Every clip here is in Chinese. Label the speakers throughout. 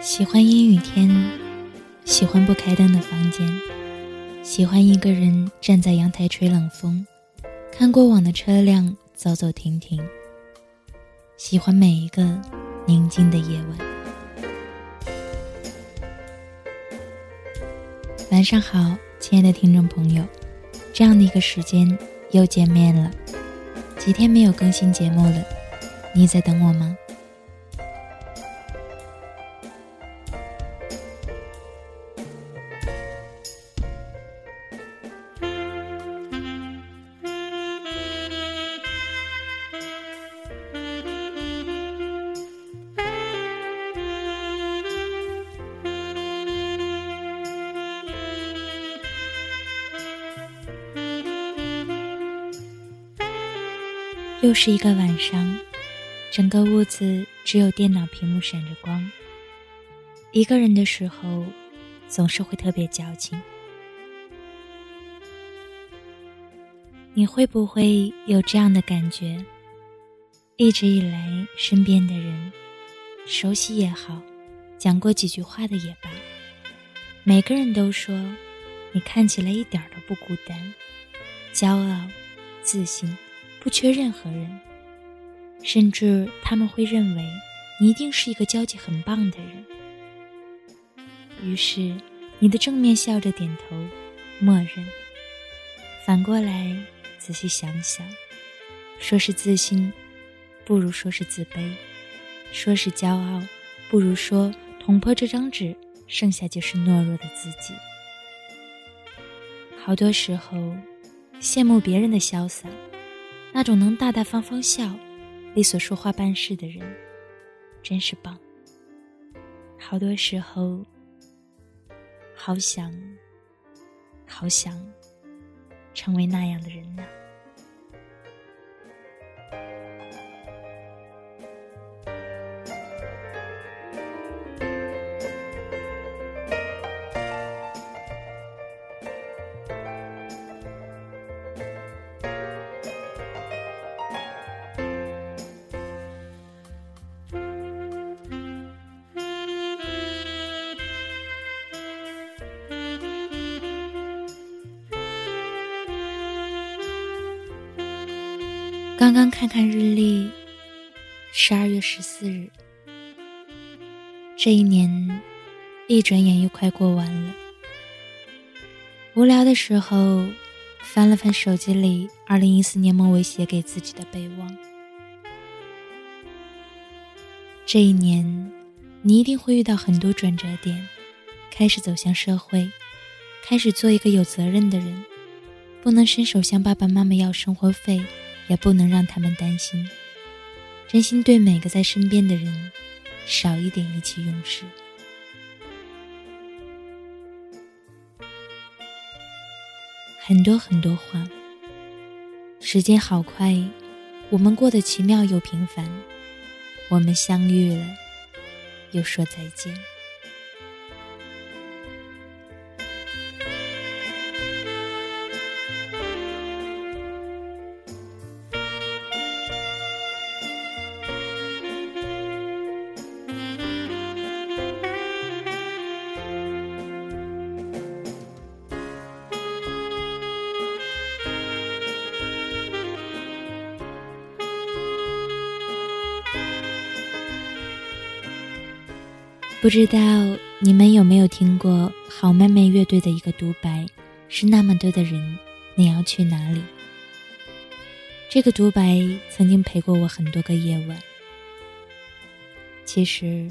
Speaker 1: 喜欢阴雨天，喜欢不开灯的房间，喜欢一个人站在阳台吹冷风，看过往的车辆走走停停。喜欢每一个宁静的夜晚。晚上好，亲爱的听众朋友，这样的一个时间又见面了，几天没有更新节目了，你在等我吗？又是一个晚上，整个屋子只有电脑屏幕闪着光。一个人的时候，总是会特别矫情。你会不会有这样的感觉？一直以来，身边的人，熟悉也好，讲过几句话的也罢，每个人都说，你看起来一点都不孤单，骄傲，自信。不缺任何人，甚至他们会认为你一定是一个交际很棒的人。于是，你的正面笑着点头，默认。反过来仔细想想，说是自信，不如说是自卑；说是骄傲，不如说捅破这张纸，剩下就是懦弱的自己。好多时候，羡慕别人的潇洒。那种能大大方方笑、利索说话办事的人，真是棒。好多时候，好想、好想成为那样的人呢。刚刚看看日历，十二月十四日，这一年一转眼又快过完了。无聊的时候，翻了翻手机里二零一四年末尾写给自己的备忘。这一年，你一定会遇到很多转折点，开始走向社会，开始做一个有责任的人，不能伸手向爸爸妈妈要生活费。也不能让他们担心，真心对每个在身边的人少一点意气用事。很多很多话，时间好快，我们过得奇妙又平凡，我们相遇了，又说再见。不知道你们有没有听过好妹妹乐队的一个独白，是那么多的人，你要去哪里？这个独白曾经陪过我很多个夜晚。其实，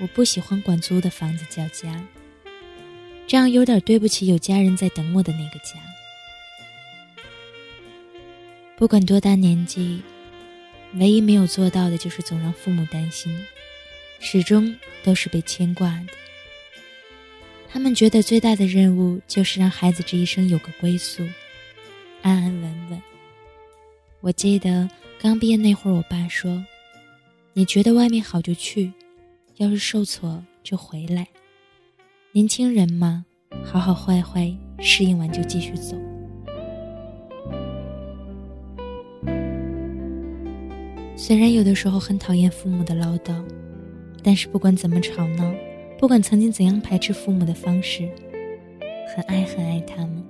Speaker 1: 我不喜欢管租的房子叫家，这样有点对不起有家人在等我的那个家。不管多大年纪，唯一没有做到的就是总让父母担心。始终都是被牵挂的。他们觉得最大的任务就是让孩子这一生有个归宿，安安稳稳。我记得刚毕业那会儿，我爸说：“你觉得外面好就去，要是受挫就回来。年轻人嘛，好好坏坏适应完就继续走。”虽然有的时候很讨厌父母的唠叨。但是不管怎么吵闹，不管曾经怎样排斥父母的方式，很爱很爱他们，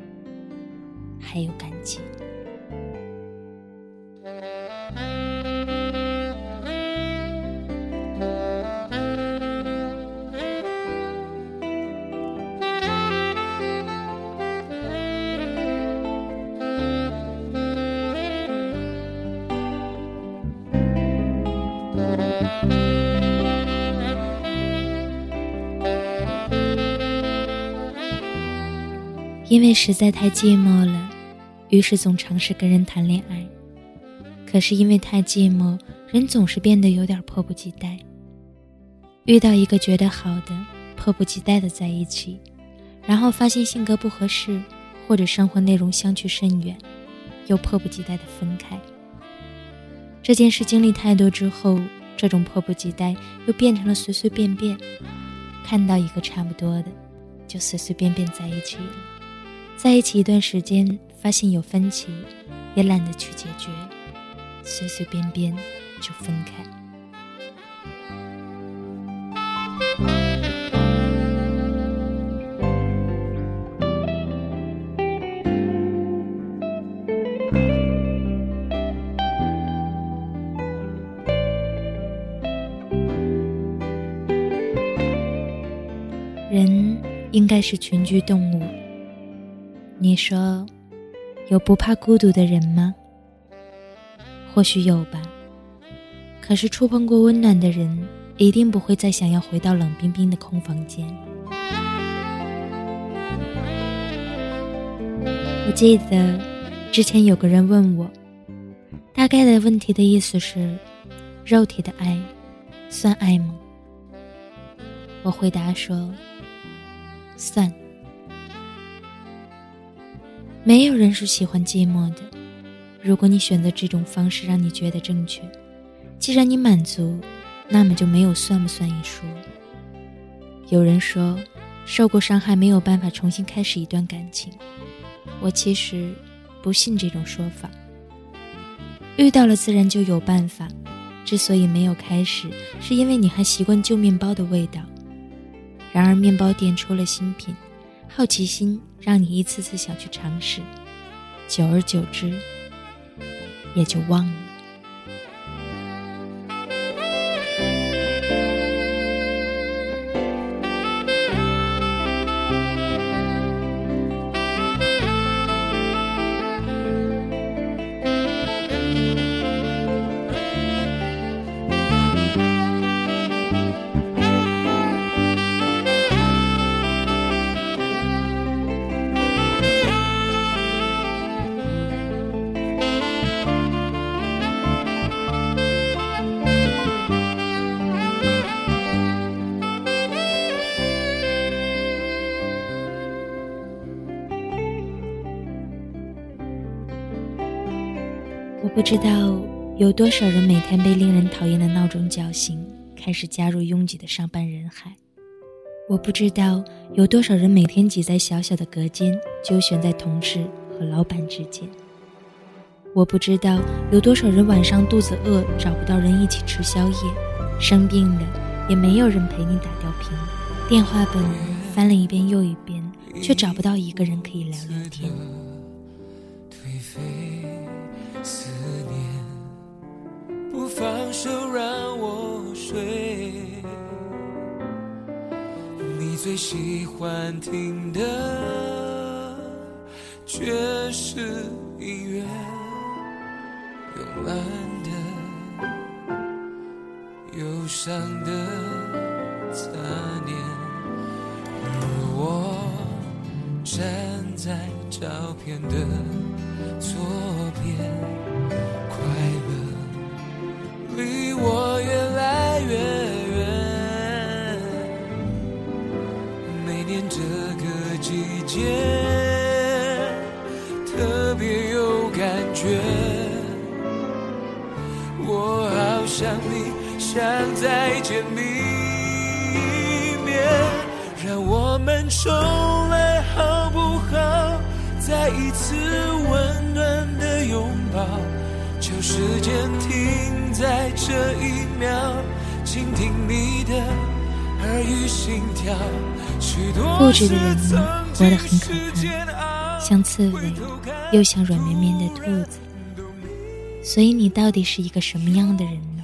Speaker 1: 还有感情。因为实在太寂寞了，于是总尝试跟人谈恋爱。可是因为太寂寞，人总是变得有点迫不及待。遇到一个觉得好的，迫不及待的在一起，然后发现性格不合适，或者生活内容相去甚远，又迫不及待的分开。这件事经历太多之后，这种迫不及待又变成了随随便便，看到一个差不多的，就随随便便在一起了。在一起一段时间，发现有分歧，也懒得去解决，随随便便就分开。人应该是群居动物。你说，有不怕孤独的人吗？或许有吧。可是触碰过温暖的人，一定不会再想要回到冷冰冰的空房间。我记得之前有个人问我，大概的问题的意思是：肉体的爱算爱吗？我回答说：算。没有人是喜欢寂寞的。如果你选择这种方式让你觉得正确，既然你满足，那么就没有算不算一说。有人说，受过伤害没有办法重新开始一段感情。我其实不信这种说法。遇到了自然就有办法。之所以没有开始，是因为你还习惯旧面包的味道。然而面包店出了新品。好奇心让你一次次想去尝试，久而久之，也就忘了。不知道有多少人每天被令人讨厌的闹钟叫醒，开始加入拥挤的上班人海。我不知道有多少人每天挤在小小的隔间，纠旋在同事和老板之间。我不知道有多少人晚上肚子饿，找不到人一起吃宵夜，生病了也没有人陪你打吊瓶，电话本翻了一遍又一遍，却找不到一个人可以聊聊天。
Speaker 2: 放手让我睡，你最喜欢听的却是音乐，慵懒的、忧伤的杂念。而我站在照片的左边，快季节特别有感觉，我好想你，想再见你一面，让我们重来好不好？再一次温暖的拥抱。就时间停在这一秒，
Speaker 3: 倾听你的耳语心跳。
Speaker 1: 固执的人活得很可怕，像刺猬，又像软绵绵的兔子。所以你到底是一个什么样的人呢？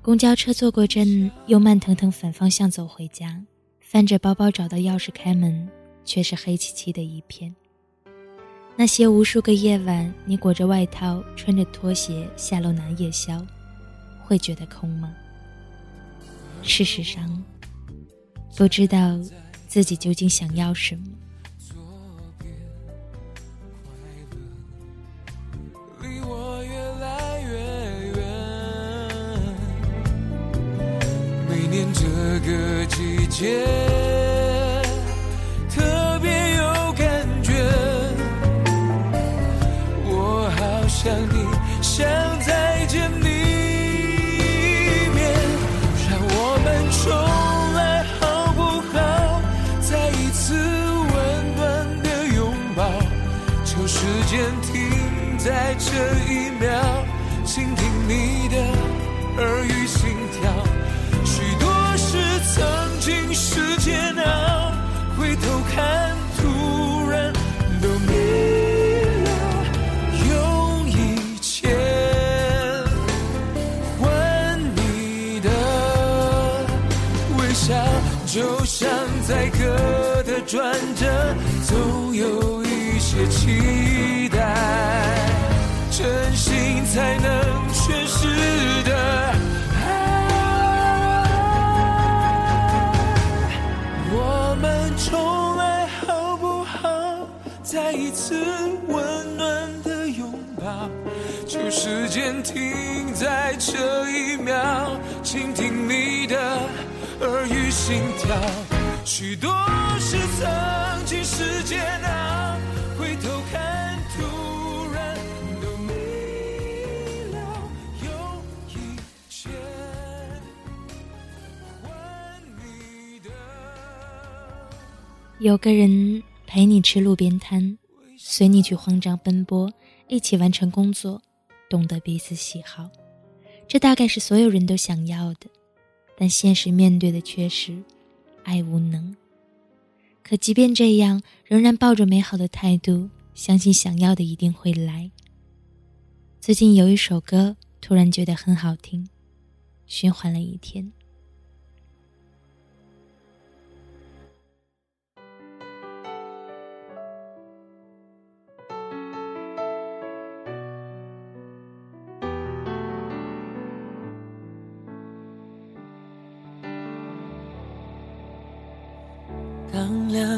Speaker 1: 公交车坐过站，又慢腾腾反方向走回家，翻着包包找到钥匙开门，却是黑漆漆的一片。那些无数个夜晚，你裹着外套，穿着拖鞋下楼拿夜宵，会觉得空吗？事实上，不知道自己究竟想要什么。
Speaker 3: 个季节这一秒，倾听你的耳语心跳。许多事曾经是煎熬，回头看，突然都明了。用一切换你的微笑，就像在歌的转折，才能诠释的爱，我们重来好不好。再一次温暖的拥抱，就时间停在这一秒，倾听你的耳语心跳。许多事曾经是煎熬，
Speaker 1: 有个人。陪你吃路边摊，随你去慌张奔波，一起完成工作，懂得彼此喜好，这大概是所有人都想要的。但现实面对的却是爱无能。可即便这样，仍然抱着美好的态度，相信想要的一定会来。最近有一首歌，突然觉得很好听，循环了一天。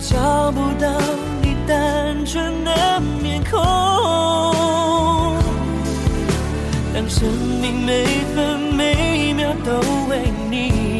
Speaker 3: 找不到你单纯的面孔，当生命每分每秒都为你。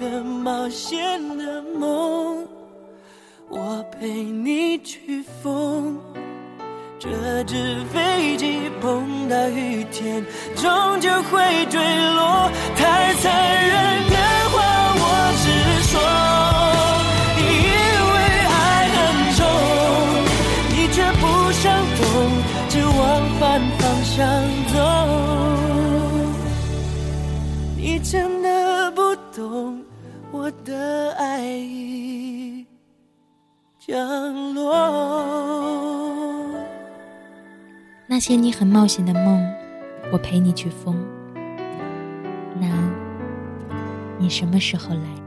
Speaker 3: 很冒险的梦，我陪你去疯。这只飞机碰到雨天，终究会坠落。太残忍的话，我直说。以为爱很重，你却不想懂，只往反方向走。懂我的爱已降落。
Speaker 1: 那些你很冒险的梦，我陪你去疯。那，你什么时候来？